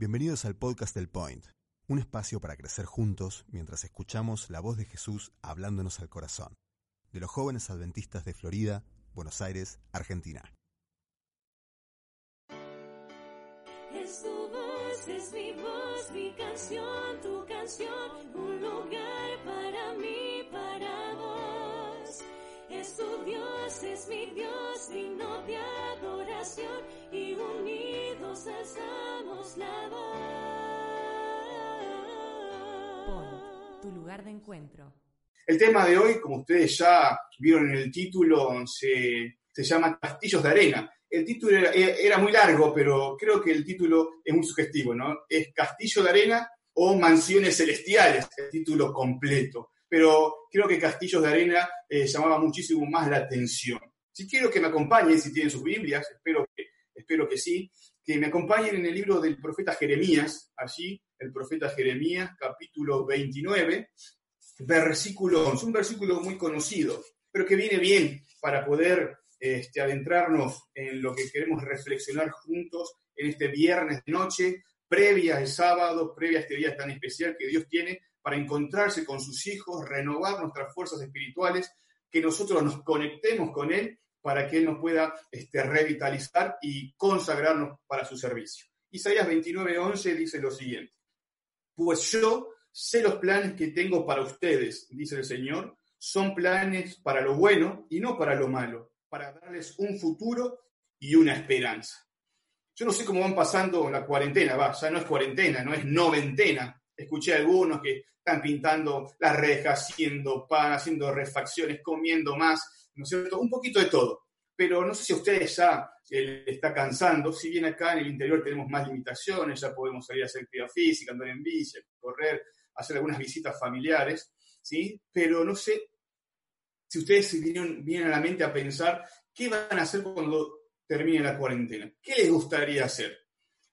Bienvenidos al podcast del Point, un espacio para crecer juntos mientras escuchamos la voz de Jesús hablándonos al corazón, de los jóvenes adventistas de Florida, Buenos Aires, Argentina. Es tu voz, es mi voz, mi canción, tu canción, un lugar tu Dios, es mi Dios, digno de adoración, y unidos alzamos la voz. Point, tu lugar de encuentro. El tema de hoy, como ustedes ya vieron en el título, se, se llama Castillos de Arena. El título era, era muy largo, pero creo que el título es muy sugestivo, ¿no? Es Castillo de Arena o Mansiones Celestiales, el título completo. Pero creo que Castillos de Arena eh, llamaba muchísimo más la atención. Si quiero que me acompañen, si tienen sus Biblias, espero que, espero que sí, que me acompañen en el libro del profeta Jeremías, allí, el profeta Jeremías, capítulo 29, versículo 11, un versículo muy conocido, pero que viene bien para poder este, adentrarnos en lo que queremos reflexionar juntos en este viernes de noche, previa al sábado, previa a este día tan especial que Dios tiene para encontrarse con sus hijos, renovar nuestras fuerzas espirituales, que nosotros nos conectemos con Él para que Él nos pueda este, revitalizar y consagrarnos para su servicio. Isaías 29:11 dice lo siguiente, pues yo sé los planes que tengo para ustedes, dice el Señor, son planes para lo bueno y no para lo malo, para darles un futuro y una esperanza. Yo no sé cómo van pasando la cuarentena, va, ya no es cuarentena, no es noventena. Escuché algunos que están pintando las rejas, haciendo pan, haciendo refacciones, comiendo más, ¿no es cierto? Un poquito de todo. Pero no sé si a ustedes ya eh, está cansando, si bien acá en el interior tenemos más limitaciones, ya podemos salir a hacer actividad física, andar en bici, correr, hacer algunas visitas familiares, ¿sí? Pero no sé si ustedes vienen, vienen a la mente a pensar qué van a hacer cuando termine la cuarentena. ¿Qué les gustaría hacer?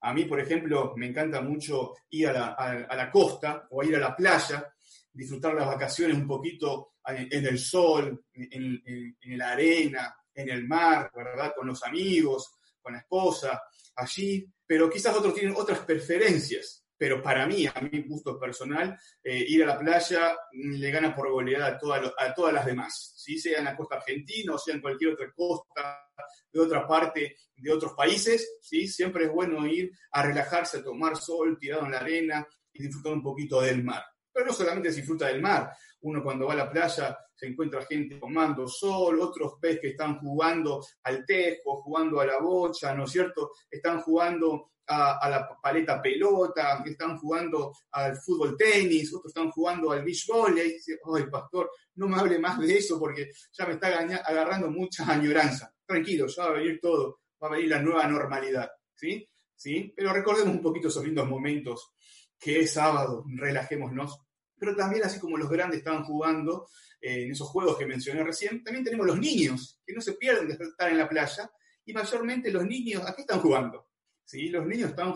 A mí, por ejemplo, me encanta mucho ir a la, costa o ir a la playa, disfrutar las vacaciones un poquito en, en el sol, en, en, en, la arena, en el mar, ¿verdad? Con los amigos, con la esposa, allí. Pero quizás otros tienen otras preferencias. Pero para mí, a mi gusto personal, eh, ir a la playa le gana por goleada a, toda a todas las demás, ¿sí? sea en la costa argentina o sea en cualquier otra costa de otra parte de otros países, ¿sí? siempre es bueno ir a relajarse, a tomar sol, tirado en la arena y disfrutar un poquito del mar. Pero no solamente se disfruta del mar, uno cuando va a la playa se encuentra gente tomando sol, otros ves que están jugando al tejo, jugando a la bocha, ¿no es cierto? Están jugando a, la paleta pelota, están jugando al fútbol tenis, otros están jugando al beach volley. Dice, ay, pastor, no me hable más de eso porque ya me está agarrando mucha añoranza. Tranquilo, ya va a venir todo, va a venir la nueva normalidad, ¿sí? ¿Sí? Pero recordemos un poquito esos lindos momentos que es sábado, relajémonos. Pero también, así como los grandes estaban jugando eh, en esos juegos que mencioné recién, también tenemos los niños, que no se pierden de estar en la playa, y mayormente los niños, ¿a qué están jugando? ¿Sí? Los niños están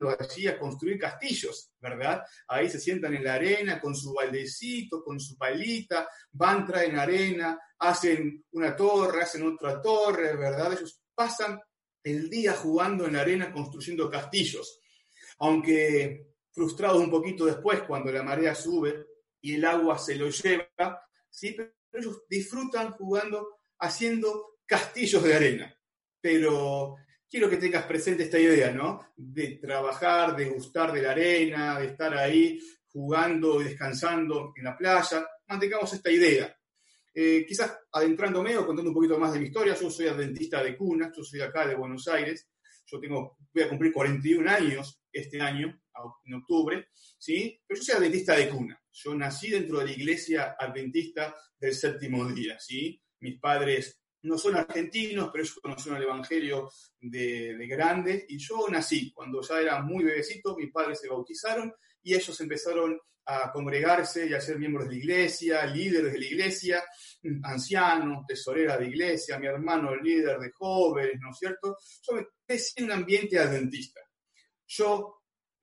allí a construir castillos, ¿verdad? Ahí se sientan en la arena con su baldecito, con su palita, van, traen arena, hacen una torre, hacen otra torre, ¿verdad? Ellos pasan el día jugando en la arena, construyendo castillos. Aunque frustrados un poquito después, cuando la marea sube y el agua se lo lleva, ¿sí? Pero ellos disfrutan jugando, haciendo castillos de arena. Pero quiero que tengas presente esta idea, ¿no? De trabajar, de gustar de la arena, de estar ahí jugando y descansando en la playa. Mantengamos esta idea. Eh, quizás adentrándome o contando un poquito más de mi historia, yo soy adventista de cuna, yo soy acá de Buenos Aires, yo tengo, voy a cumplir 41 años este año, en octubre, ¿sí? Pero yo soy adventista de cuna. Yo nací dentro de la iglesia adventista del séptimo día, ¿sí? Mis padres no son argentinos, pero ellos conocieron el Evangelio de, de, grande. Y yo nací, cuando ya era muy bebecito, mis padres se bautizaron y ellos empezaron a congregarse y a ser miembros de la iglesia, líderes de la iglesia, ancianos, tesorera de iglesia, mi hermano líder de jóvenes, ¿no es cierto? Yo me crecí en un ambiente adventista. Yo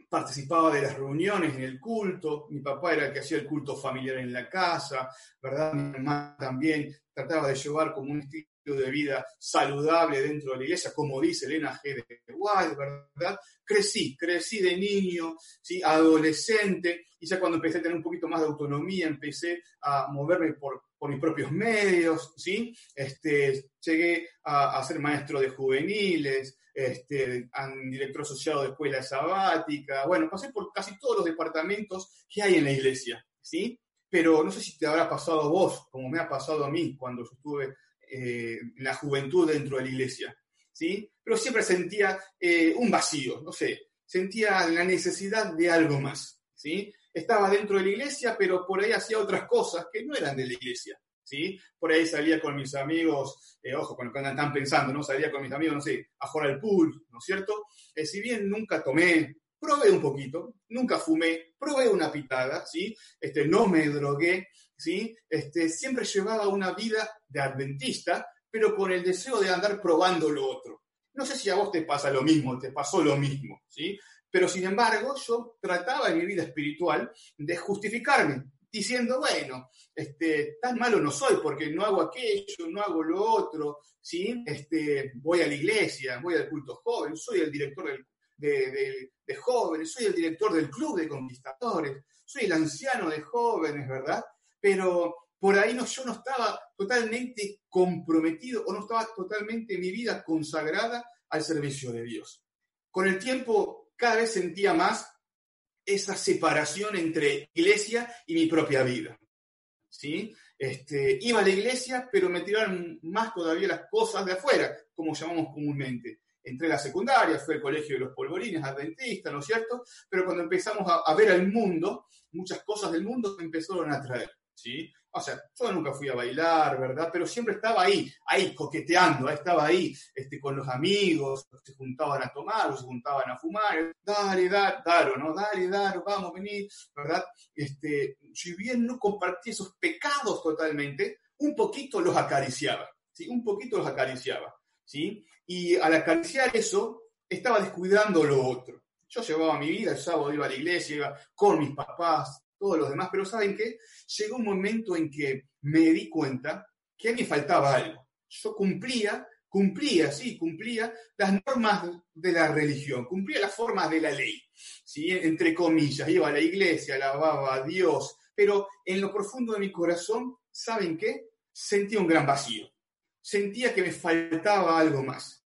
participaba de las reuniones en el culto, mi papá era el que hacía el culto familiar en la casa, ¿verdad? Mi mamá también trataba de llevar como un estilo de vida saludable dentro de la iglesia, como dice Elena G. de White, ¿verdad? Crecí, crecí de niño, ¿sí? adolescente, y ya cuando empecé a tener un poquito más de autonomía, empecé a moverme por, mis propios medios, ¿sí? Este, llegué a, a ser maestro de juveniles, este, director asociado de escuela sabática, bueno, pasé por casi todos los departamentos que hay en la iglesia, ¿sí? Pero no sé si te habrá pasado a vos, como me ha pasado a mí cuando yo estuve eh, la juventud dentro de la iglesia, ¿sí? Pero siempre sentía eh, un vacío, no sé, sentía la necesidad de algo más, ¿sí? Estaba dentro de la iglesia, pero por ahí hacía otras cosas que no eran de la iglesia, ¿sí? Por ahí salía con mis amigos, eh, ojo, con lo que andan pensando, ¿no? Salía con mis amigos, no sé, a jugar al pool, ¿no es cierto? si bien nunca tomé, probé un poquito, nunca fumé, probé una pitada, ¿sí? Este, no me drogué, ¿sí? Este, siempre llevaba una vida de adventista, pero con el deseo de andar probando lo otro. No sé si a vos te pasa lo mismo, te pasó lo mismo, ¿sí? Pero sin embargo, yo trataba en mi vida espiritual de justificarme, diciendo, bueno, este, tan malo no soy porque no hago aquello, no hago lo otro, ¿sí? Este, voy a la iglesia, voy al culto joven, soy el director del de, jóvenes, soy el director del club de conquistadores, soy el anciano de jóvenes, ¿verdad? Pero por ahí no, yo no estaba totalmente comprometido o no estaba totalmente mi vida consagrada al servicio de Dios. Con el tiempo cada vez sentía más esa separación entre iglesia y mi propia vida. ¿Sí? Este, iba a la iglesia, pero me tiraron más todavía las cosas de afuera, como llamamos comúnmente entré la secundaria, fue el colegio de los polvorines adventistas, ¿no es cierto? Pero cuando empezamos a, ver al mundo, muchas cosas del mundo me empezaron a atraer, ¿sí? O sea, yo nunca fui a bailar, ¿verdad? Pero siempre estaba ahí, ahí coqueteando, estaba ahí este, con los amigos, se juntaban a tomar, se juntaban a fumar, dale, dale, Daro, ¿no? Dale, Daro, vamos, vení, ¿verdad? Este, si bien no compartí esos pecados totalmente, un poquito los acariciaba, ¿sí? Un poquito los acariciaba, ¿sí? Y al acariciar eso, estaba descuidando lo otro. Yo llevaba mi vida, el sábado iba a la iglesia, iba con mis papás, todos los demás, pero ¿saben qué? Llegó un momento en que me di cuenta que a mí faltaba algo. Yo cumplía, cumplía, sí, cumplía las normas de la religión, cumplía las formas de la ley, ¿sí? entre comillas, iba a la iglesia, alababa a Dios, pero en lo profundo de mi corazón, ¿saben qué? Sentía un gran vacío sentía que me faltaba algo más.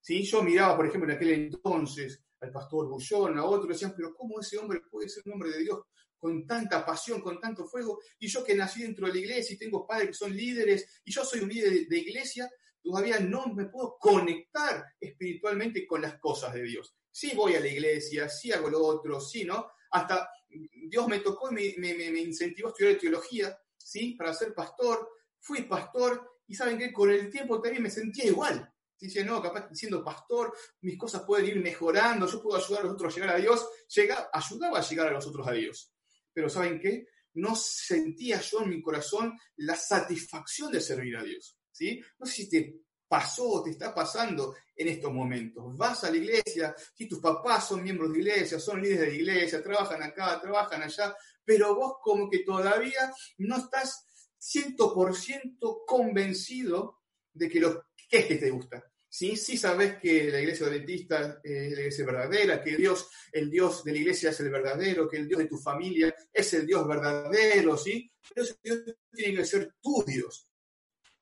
¿Sí? Yo miraba, por ejemplo, en aquel entonces al pastor Bullón, a otro, decían, pero ¿cómo ese hombre puede ser un hombre de Dios con tanta pasión, con tanto fuego? Y yo que nací dentro de la iglesia y tengo padres que son líderes, y yo soy un líder de, iglesia, todavía no me puedo conectar espiritualmente con las cosas de Dios. Sí voy a la iglesia, sí hago lo otro, sí, ¿no? Hasta Dios me tocó y me, me incentivó a estudiar teología, ¿sí? Para ser pastor. Fui pastor y saben que con el tiempo también me sentía igual. Dice, no, capaz siendo pastor, mis cosas pueden ir mejorando, yo puedo ayudar a los otros a llegar a Dios. Llega, ayudaba a llegar a los otros a Dios. Pero ¿saben qué? No sentía yo en mi corazón la satisfacción de servir a Dios. ¿sí? No sé si te pasó o te está pasando en estos momentos. Vas a la iglesia, si tus papás son miembros de iglesia, son líderes de iglesia, trabajan acá, trabajan allá, pero vos como que todavía no estás 100% convencido de que lo que es que te gusta. ¿sí? Sí sabes que la iglesia adventista es la verdadera, que Dios, el Dios de la iglesia es el verdadero, que el Dios de tu familia es el Dios verdadero, ¿sí? Pero ese Dios tiene que ser tu Dios,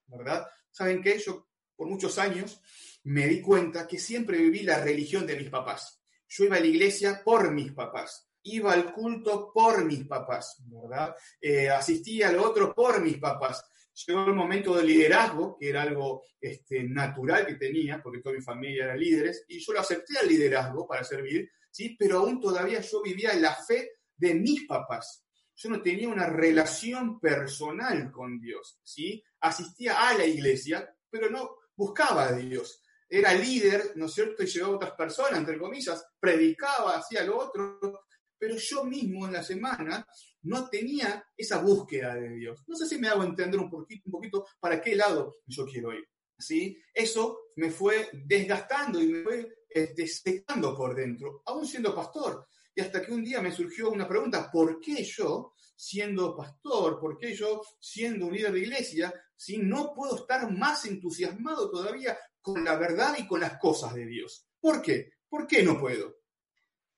¿verdad? ¿Saben qué? Yo por muchos años me di cuenta que siempre viví la religión de mis papás. Yo iba a la iglesia por mis papás iba al culto por mis papás, ¿verdad? Eh, asistía al otro por mis papás. Llegó el momento del liderazgo, que era algo este, natural que tenía, porque toda mi familia era líderes, y yo lo acepté al liderazgo para servir, ¿sí? Pero aún todavía yo vivía la fe de mis papás. Yo no tenía una relación personal con Dios, ¿sí? Asistía a la iglesia, pero no buscaba a Dios era líder, ¿no es cierto? Y llevaba a otras personas, entre comillas, predicaba, hacía lo otro, pero yo mismo en la semana no tenía esa búsqueda de Dios. No sé si me hago entender un poquito, un poquito para qué lado yo quiero ir. ¿sí? Eso me fue desgastando y me fue este, secando por dentro, aún siendo pastor. Y hasta que un día me surgió una pregunta, ¿por qué yo, siendo pastor, por qué yo, siendo un líder de iglesia, ¿sí? No puedo estar más entusiasmado todavía con la verdad y con las cosas de Dios. ¿Por qué? ¿Por qué no puedo?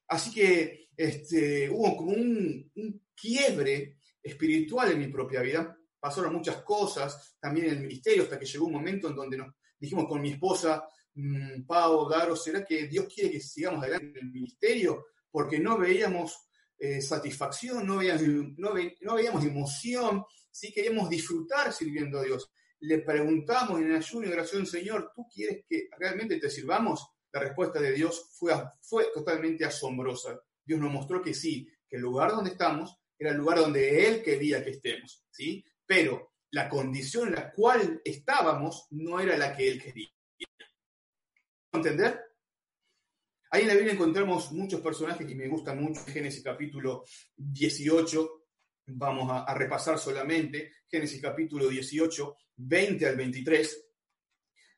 Así que este, hubo como un, quiebre espiritual en mi propia vida. Pasaron muchas cosas, también en el ministerio, hasta que llegó un momento en donde nos dijimos con mi esposa, mmm, Pau, Daro, ¿será que Dios quiere que sigamos adelante en el ministerio? Porque no veíamos eh, satisfacción, no veíamos, no, ve, no veíamos emoción, sí queríamos disfrutar sirviendo a Dios. Le preguntamos en ayuno y oración, Señor, ¿tú quieres que realmente te sirvamos? La respuesta de Dios fue, fue totalmente asombrosa. Dios nos mostró que sí, que el lugar donde estamos era el lugar donde Él quería que estemos, ¿sí? Pero la condición en la cual estábamos no era la que Él quería. ¿Entender? Ahí en la Biblia encontramos muchos personajes que me gustan mucho. Génesis capítulo 18, vamos a, repasar solamente. Génesis capítulo 18, 20 al 23.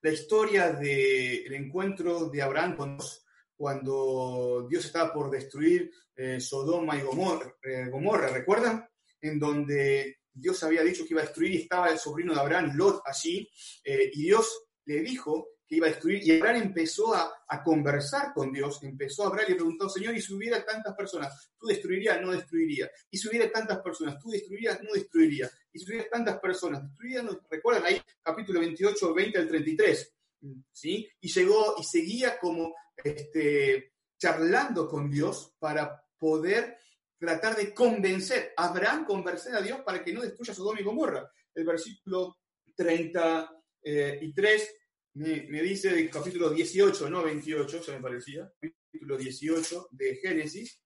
La historia del de encuentro de Abraham con Dios cuando Dios estaba por destruir eh, Sodoma y Gomorra, eh, Gomorra, ¿recuerdan? En donde Dios había dicho que iba a destruir y estaba el sobrino de Abraham, Lot, allí, eh, y Dios le dijo que iba a destruir, y Abraham empezó a, a, conversar con Dios, empezó a hablar y le preguntó, Señor, ¿y si hubiera tantas personas, tú destruirías? No destruiría. ¿Y si hubiera tantas personas, tú destruirías? No destruiría. ¿Y si hubiera tantas personas, destruirías? No? ¿Recuerdan ahí, capítulo 28, 20 al 33? ¿Sí? Y llegó y seguía como este, charlando con Dios para poder tratar de convencer, Abraham convencer a Dios para que no destruya Sodoma y Gomorra. El versículo 33 me, me dice del capítulo 18, no 28, ya me parecía, capítulo 18 de Génesis,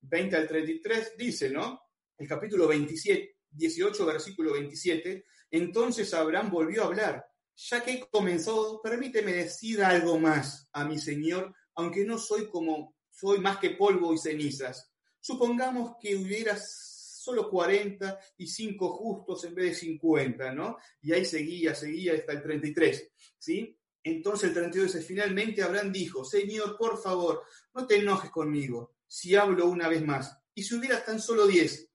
20 al 33, dice, ¿no? El capítulo 27, 18, versículo 27, entonces Abraham volvió a hablar ya que he comenzado, permíteme decir algo más a mi Señor, aunque no soy como, soy más que polvo y cenizas. Supongamos que hubiera solo 40 y 5 justos en vez de 50, ¿no? Y ahí seguía, seguía hasta el 33, ¿sí? Entonces el 32 dice, finalmente Abraham dijo, Señor, por favor, no te enojes conmigo si hablo una vez más. Y si hubieras tan solo 10.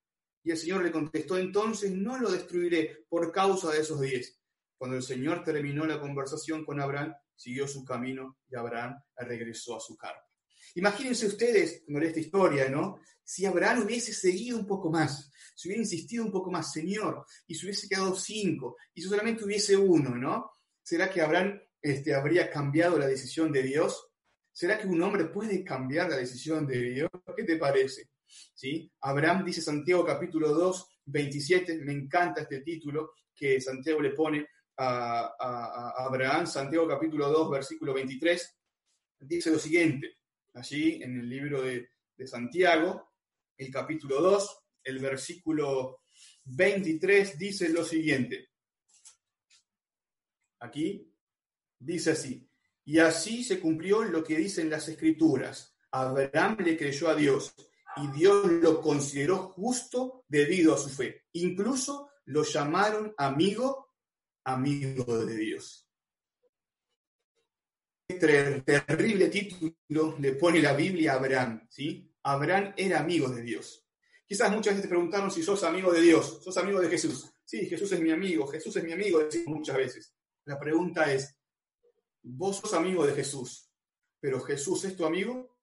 Y el Señor le contestó, entonces no lo destruiré por causa de esos 10 cuando el Señor terminó la conversación con Abraham, siguió su camino y Abraham regresó a su carpa. Imagínense ustedes, con esta historia, ¿no? Si Abraham hubiese seguido un poco más, si hubiera insistido un poco más, Señor, y se hubiese quedado cinco, y si solamente hubiese uno, ¿no? ¿Será que Abraham este, habría cambiado la decisión de Dios? ¿Será que un hombre puede cambiar la decisión de Dios? ¿Qué te parece? ¿Sí? Abraham dice Santiago capítulo 2, 27, me encanta este título que Santiago le pone, a, Abraham, Santiago capítulo 2, versículo 23, dice lo siguiente, allí en el libro de, de Santiago, el capítulo 2, el versículo 23 dice lo siguiente. Aquí dice así, y así se cumplió lo que dicen las escrituras. Abraham le creyó a Dios y Dios lo consideró justo debido a su fe. Incluso lo llamaron amigo amigo de Dios. Este terrible título le pone la Biblia a Abraham, ¿sí? Abraham era amigo de Dios. Quizás muchas veces te preguntaron si sos amigo de Dios, sos amigo de Jesús. Sí, Jesús es mi amigo, Jesús es mi amigo, decimos muchas veces. La pregunta es, ¿vos sos amigo de Jesús, pero Jesús es tu amigo?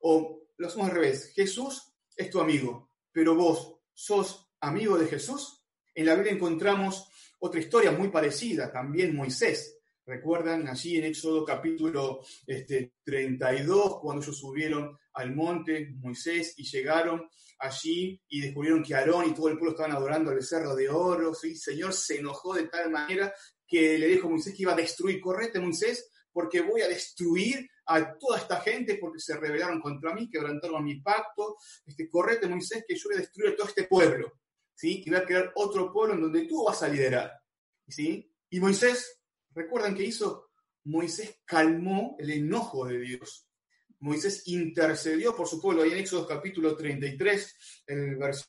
¿O lo hacemos al revés? Jesús es tu amigo, pero vos sos amigo de Jesús? En la Biblia encontramos otra historia muy parecida, también Moisés. ¿Recuerdan allí en Éxodo capítulo este, 32, cuando ellos subieron al monte, Moisés, y llegaron allí y descubrieron que Aarón y todo el pueblo estaban adorando al becerro de oro? ¿sí? El Señor se enojó de tal manera que le dijo a Moisés que iba a destruir. Correte, Moisés, porque voy a destruir a toda esta gente porque se rebelaron contra mí, quebrantaron mi pacto. Este, correte, Moisés, que yo voy a destruir a todo este pueblo. ¿Sí? Y va a crear otro pueblo en donde tú vas a liderar, ¿sí? Y Moisés, ¿recuerdan qué hizo? Moisés calmó el enojo de Dios. Moisés intercedió por su pueblo. Ahí en Éxodo capítulo 33, el verso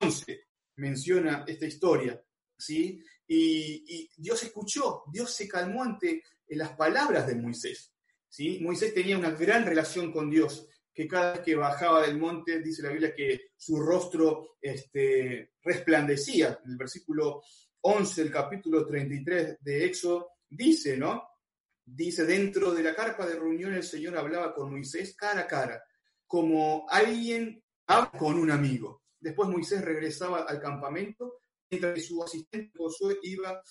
11, menciona esta historia, ¿sí? Y, y Dios escuchó, Dios se calmó ante las palabras de Moisés, ¿sí? Moisés tenía una gran relación con Dios, que cada vez que bajaba del monte, dice la Biblia que su rostro este, resplandecía. El versículo 11 del capítulo 33 de Éxodo dice, ¿no? Dice, dentro de la carpa de reunión el Señor hablaba con Moisés cara a cara, como alguien habla con un amigo. Después Moisés regresaba al campamento, mientras su asistente Josué iba,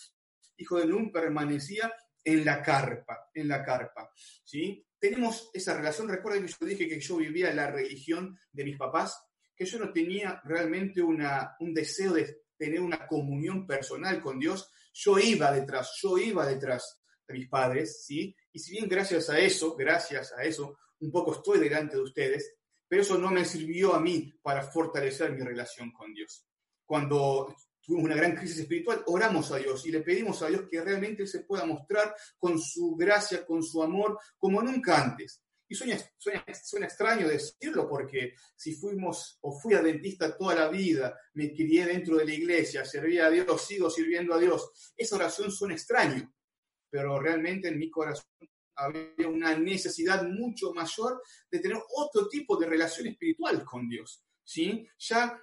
hijo de Nun, permanecía en la carpa, en la carpa, ¿sí? Tenemos esa relación, recuerden que yo dije que yo vivía la religión de mis papás, que yo no tenía realmente un deseo de tener una comunión personal con Dios, yo iba detrás, yo iba detrás de mis padres, ¿sí? Y si bien gracias a eso, gracias a eso, un poco estoy delante de ustedes, pero eso no me sirvió a mí para fortalecer mi relación con Dios. Cuando tuvimos una gran crisis espiritual, oramos a Dios y le pedimos a Dios que realmente se pueda mostrar con su gracia, con su amor, como nunca antes. Y suena, suena, extraño decirlo porque si fuimos o fui adventista toda la vida, me crié dentro de la iglesia, servía a Dios, sigo sirviendo a Dios, esa oración suena extraño, pero realmente en mi corazón había una necesidad mucho mayor de tener otro tipo de relación espiritual con Dios. ¿sí? Ya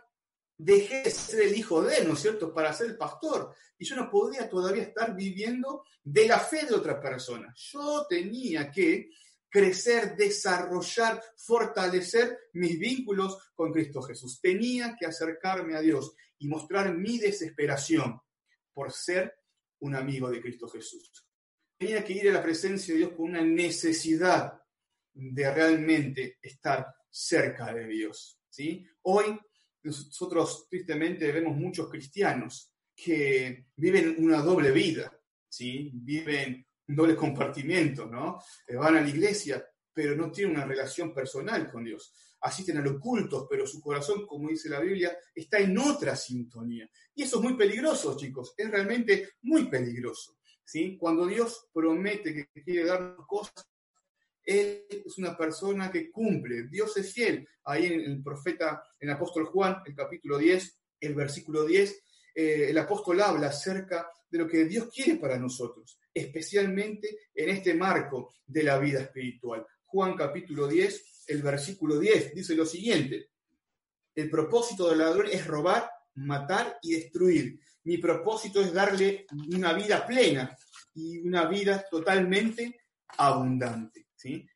dejé de ser el hijo de ¿no es cierto?, para ser pastor. Y yo no podía todavía estar viviendo de la fe de otra persona. Yo tenía que crecer, desarrollar, fortalecer mis vínculos con Cristo Jesús. Tenía que acercarme a Dios y mostrar mi desesperación por ser un amigo de Cristo Jesús. Tenía que ir a la presencia de Dios con una necesidad de realmente estar cerca de Dios. ¿sí? Hoy nosotros tristemente vemos muchos cristianos que viven una doble vida, ¿sí? viven un doble compartimiento, ¿no? Eh, van a la iglesia, pero no tienen una relación personal con Dios. Asisten a los cultos, pero su corazón, como dice la Biblia, está en otra sintonía. Y eso es muy peligroso, chicos, es realmente muy peligroso. ¿sí? Cuando Dios promete que quiere darnos cosas, Él es una persona que cumple, Dios es fiel. Ahí en el profeta, en el apóstol Juan, el capítulo 10, el versículo 10, eh, el apóstol habla acerca de lo que Dios quiere para nosotros especialmente en este marco de la vida espiritual. Juan capítulo 10, el versículo 10 dice lo siguiente, el propósito del ladrón es robar, matar y destruir. Mi propósito es darle una vida plena y una vida totalmente abundante.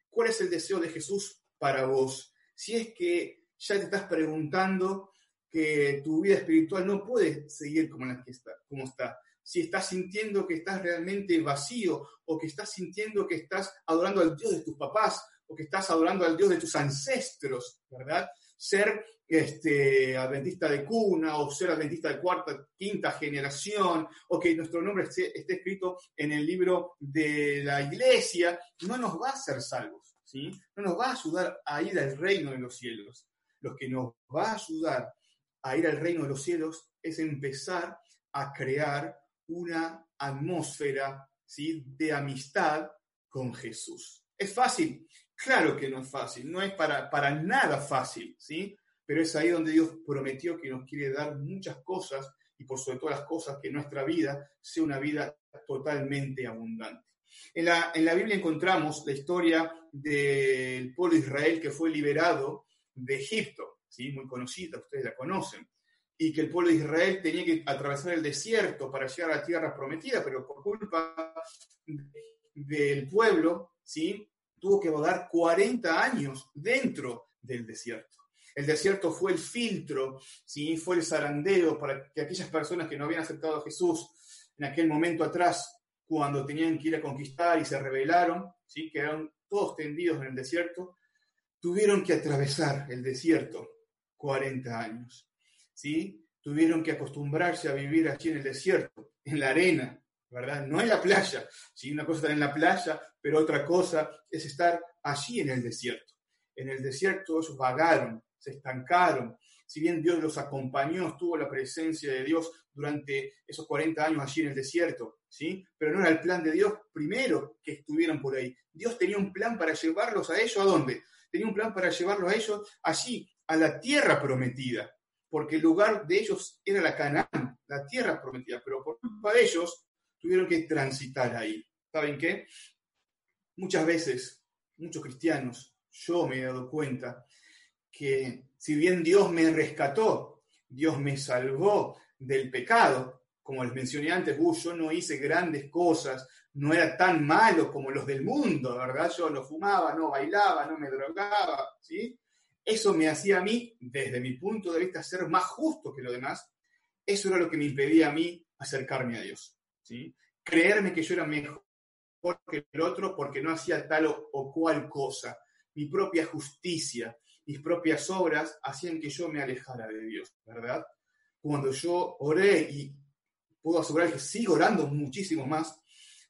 ¿Cuál es el deseo de Jesús para vos? Si es que ya te estás preguntando que tu vida espiritual no puede seguir como, la que está, como está, si estás sintiendo que estás realmente vacío o que estás sintiendo que estás adorando al Dios de tus papás o que estás adorando al Dios de tus ancestros, ¿verdad? Ser este, adventista de cuna o ser adventista de cuarta, quinta generación o que nuestro nombre esté, esté escrito en el libro de la iglesia, no nos va a hacer salvos, ¿sí? No nos va a ayudar a ir al reino de los cielos. Lo que nos va a ayudar a ir al reino de los cielos es empezar a crear una atmósfera ¿sí? de amistad con Jesús. ¿Es fácil? Claro que no es fácil, no es para, para nada fácil, ¿sí? Pero es ahí donde Dios prometió que nos quiere dar muchas cosas y por sobre todas las cosas que nuestra vida sea una vida totalmente abundante. En la, en la Biblia encontramos la historia del pueblo de Israel que fue liberado de Egipto, ¿sí? muy conocida, ustedes la conocen y que el pueblo de Israel tenía que atravesar el desierto para llegar a la tierra prometida, pero por culpa del pueblo, ¿sí? Tuvo que vagar 40 años dentro del desierto. El desierto fue el filtro, ¿sí? fue el zarandeo para que aquellas personas que no habían aceptado a Jesús en aquel momento atrás, cuando tenían que ir a conquistar y se rebelaron, ¿sí? quedaron todos tendidos en el desierto, tuvieron que atravesar el desierto 40 años. ¿sí? Tuvieron que acostumbrarse a vivir aquí en el desierto, en la arena, ¿verdad? No en la playa. ¿sí? Una cosa es estar en la playa, pero otra cosa es estar allí en el desierto. En el desierto ellos vagaron, se estancaron. Si bien Dios los acompañó, estuvo la presencia de Dios durante esos 40 años allí en el desierto, ¿sí? Pero no era el plan de Dios primero que estuvieran por ahí. Dios tenía un plan para llevarlos a ellos, ¿a dónde? Tenía un plan para llevarlos a ellos allí, a la tierra prometida porque el lugar de ellos era la Canaán, la tierra prometida, pero por culpa de ellos tuvieron que transitar ahí. ¿Saben qué? Muchas veces, muchos cristianos yo me he dado cuenta que si bien Dios me rescató, Dios me salvó del pecado, como les mencioné antes, uh, yo no hice grandes cosas, no era tan malo como los del mundo, ¿verdad? Yo no fumaba, no bailaba, no me drogaba, ¿sí? Eso me hacía a mí, desde mi punto de vista, ser más justo que los demás. Eso era lo que me impedía a mí acercarme a Dios, Creerme que yo era mejor que el otro porque no hacía tal o cual cosa. Mi propia justicia, mis propias obras hacían que yo me alejara de Dios, ¿verdad? Cuando yo oré y puedo asegurar que sigo orando muchísimo más,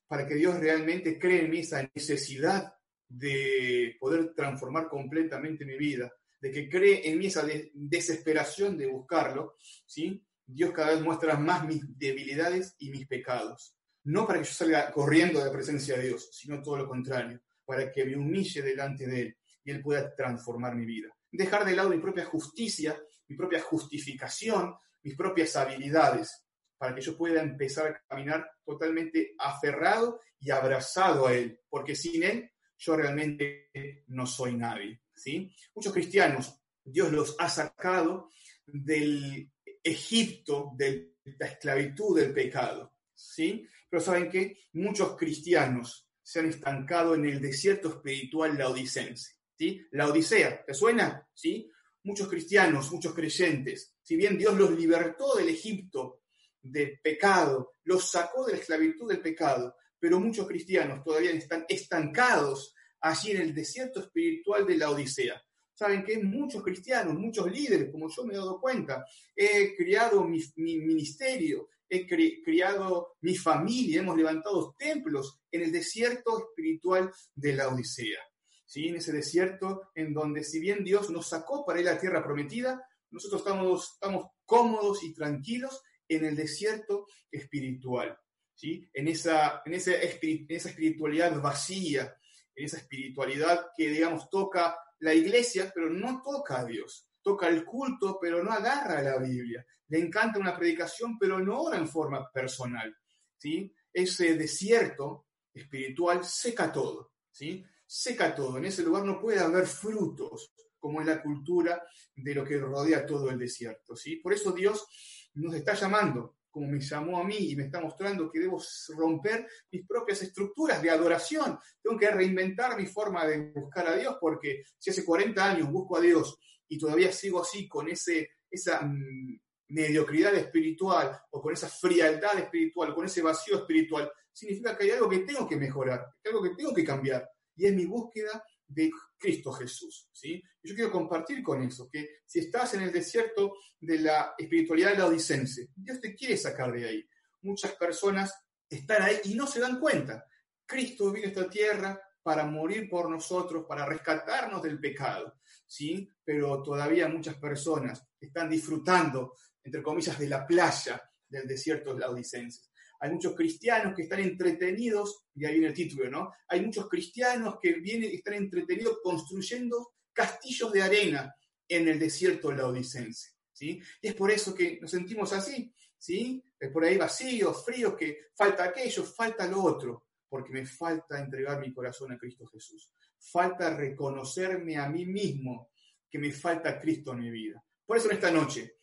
para que Dios realmente cree en mí esa necesidad de poder transformar completamente mi vida, de que cree en mí esa desesperación de buscarlo, ¿sí? Dios cada vez muestra más mis debilidades y mis pecados. No para que yo salga corriendo de la presencia de Dios, sino todo lo contrario, para que me humille delante de Él y Él pueda transformar mi vida. Dejar de lado mi propia justicia, mi propia justificación, mis propias habilidades, para que yo pueda empezar a caminar totalmente aferrado y abrazado a Él, porque sin Él yo realmente no soy nadie. ¿sí? Muchos cristianos, Dios los ha sacado del Egipto, de la esclavitud del pecado. ¿sí? Pero saben que muchos cristianos se han estancado en el desierto espiritual laodicense. ¿sí? La Odisea, ¿te suena? ¿Sí? Muchos cristianos, muchos creyentes, si bien Dios los libertó del Egipto de pecado, los sacó de la esclavitud del pecado, pero muchos cristianos todavía están estancados allí en el desierto espiritual de la Odisea. Saben que muchos cristianos, muchos líderes, como yo me he dado cuenta, he criado mi, ministerio, he criado mi familia, hemos levantado templos en el desierto espiritual de la Odisea. ¿Sí? En ese desierto en donde si bien Dios nos sacó para ir a la tierra prometida, nosotros estamos, estamos cómodos y tranquilos en el desierto espiritual, ¿sí? en, esa, en, esa, espiritualidad vacía, en esa espiritualidad que, digamos, toca la iglesia, pero no toca a Dios. Toca el culto, pero no agarra la Biblia. Le encanta una predicación, pero no ora en forma personal. ¿sí? Ese desierto espiritual seca todo. ¿sí? Seca todo. En ese lugar no puede haber frutos, como es la cultura de lo que rodea todo el desierto. ¿sí? Por eso Dios nos está llamando, como me llamó a mí y me está mostrando que debo romper mis propias estructuras de adoración. Tengo que reinventar mi forma de buscar a Dios porque si hace 40 años busco a Dios y todavía sigo así con ese, esa mm, mediocridad espiritual o con esa frialdad espiritual, con ese vacío espiritual, significa que hay algo que tengo que mejorar, algo que tengo que cambiar. Y es mi búsqueda de Cristo Jesús. ¿sí? yo quiero compartir con eso, que si estás en el desierto de la espiritualidad laodicense, Dios te quiere sacar de ahí. Muchas personas están ahí y no se dan cuenta. Cristo vino a esta tierra para morir por nosotros, para rescatarnos del pecado, ¿sí? Pero todavía muchas personas están disfrutando, entre comillas, de la playa del desierto laodicense hay muchos cristianos que están entretenidos, y ahí viene el título, ¿no? Hay muchos cristianos que vienen, están entretenidos construyendo castillos de arena en el desierto laodicense, ¿sí? Y es por eso que nos sentimos así, ¿sí? Es por ahí vacíos, fríos, que falta aquello, falta lo otro, porque me falta entregar mi corazón a Cristo Jesús. Falta reconocerme a mí mismo que me falta Cristo en mi vida. Por eso en esta noche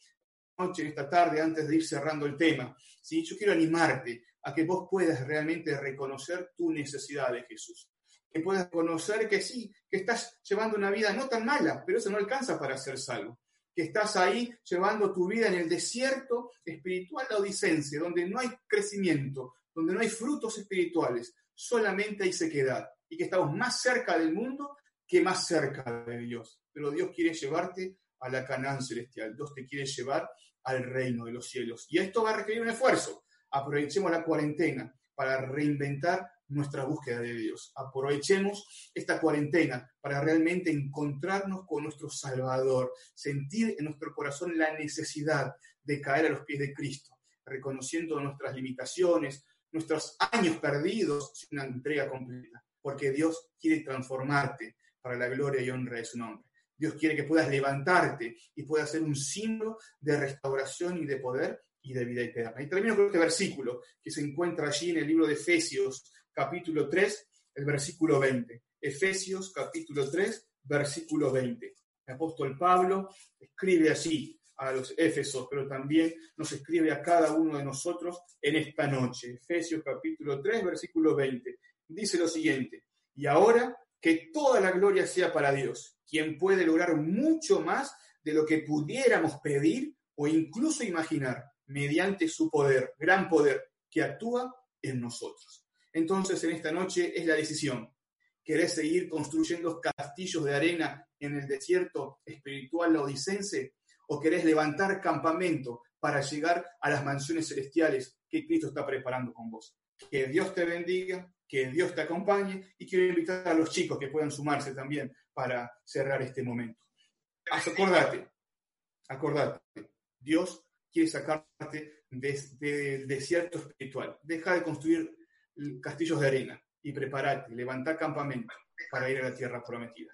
noche, esta tarde, antes de ir cerrando el tema, ¿sí? yo quiero animarte a que vos puedas realmente reconocer tu necesidad de Jesús. Que puedas conocer que sí, que estás llevando una vida no tan mala, pero eso no alcanza para ser salvo. Que estás ahí llevando tu vida en el desierto espiritual laodicense, donde no hay crecimiento, donde no hay frutos espirituales, solamente hay sequedad. Y que estamos más cerca del mundo que más cerca de Dios. Pero Dios quiere llevarte a la Canaán celestial. Dios te quiere llevar al reino de los cielos. Y esto va a requerir un esfuerzo. Aprovechemos la cuarentena para reinventar nuestra búsqueda de Dios. Aprovechemos esta cuarentena para realmente encontrarnos con nuestro Salvador, sentir en nuestro corazón la necesidad de caer a los pies de Cristo, reconociendo nuestras limitaciones, nuestros años perdidos sin una entrega completa, porque Dios quiere transformarte para la gloria y honra de su nombre. Dios quiere que puedas levantarte y puedas ser un símbolo de restauración y de poder y de vida eterna. Y termino con este versículo que se encuentra allí en el libro de Efesios, capítulo 3, el versículo 20. Efesios, capítulo 3, versículo 20. El apóstol Pablo escribe así a los Éfesos, pero también nos escribe a cada uno de nosotros en esta noche. Efesios capítulo 3, versículo 20. Dice lo siguiente, y ahora que toda la gloria sea para Dios, quien puede lograr mucho más de lo que pudiéramos pedir o incluso imaginar mediante su poder, gran poder, que actúa en nosotros. Entonces, en esta noche es la decisión. ¿Querés seguir construyendo castillos de arena en el desierto espiritual laodicense? ¿O querés levantar campamento para llegar a las mansiones celestiales que Cristo está preparando con vos? Que Dios te bendiga, que Dios te acompañe y quiero invitar a los chicos que puedan sumarse también para cerrar este momento. Acordate, acordate, Dios quiere sacarte del desierto espiritual. Deja de construir castillos de arena y prepárate, levantar campamento para ir a la tierra prometida.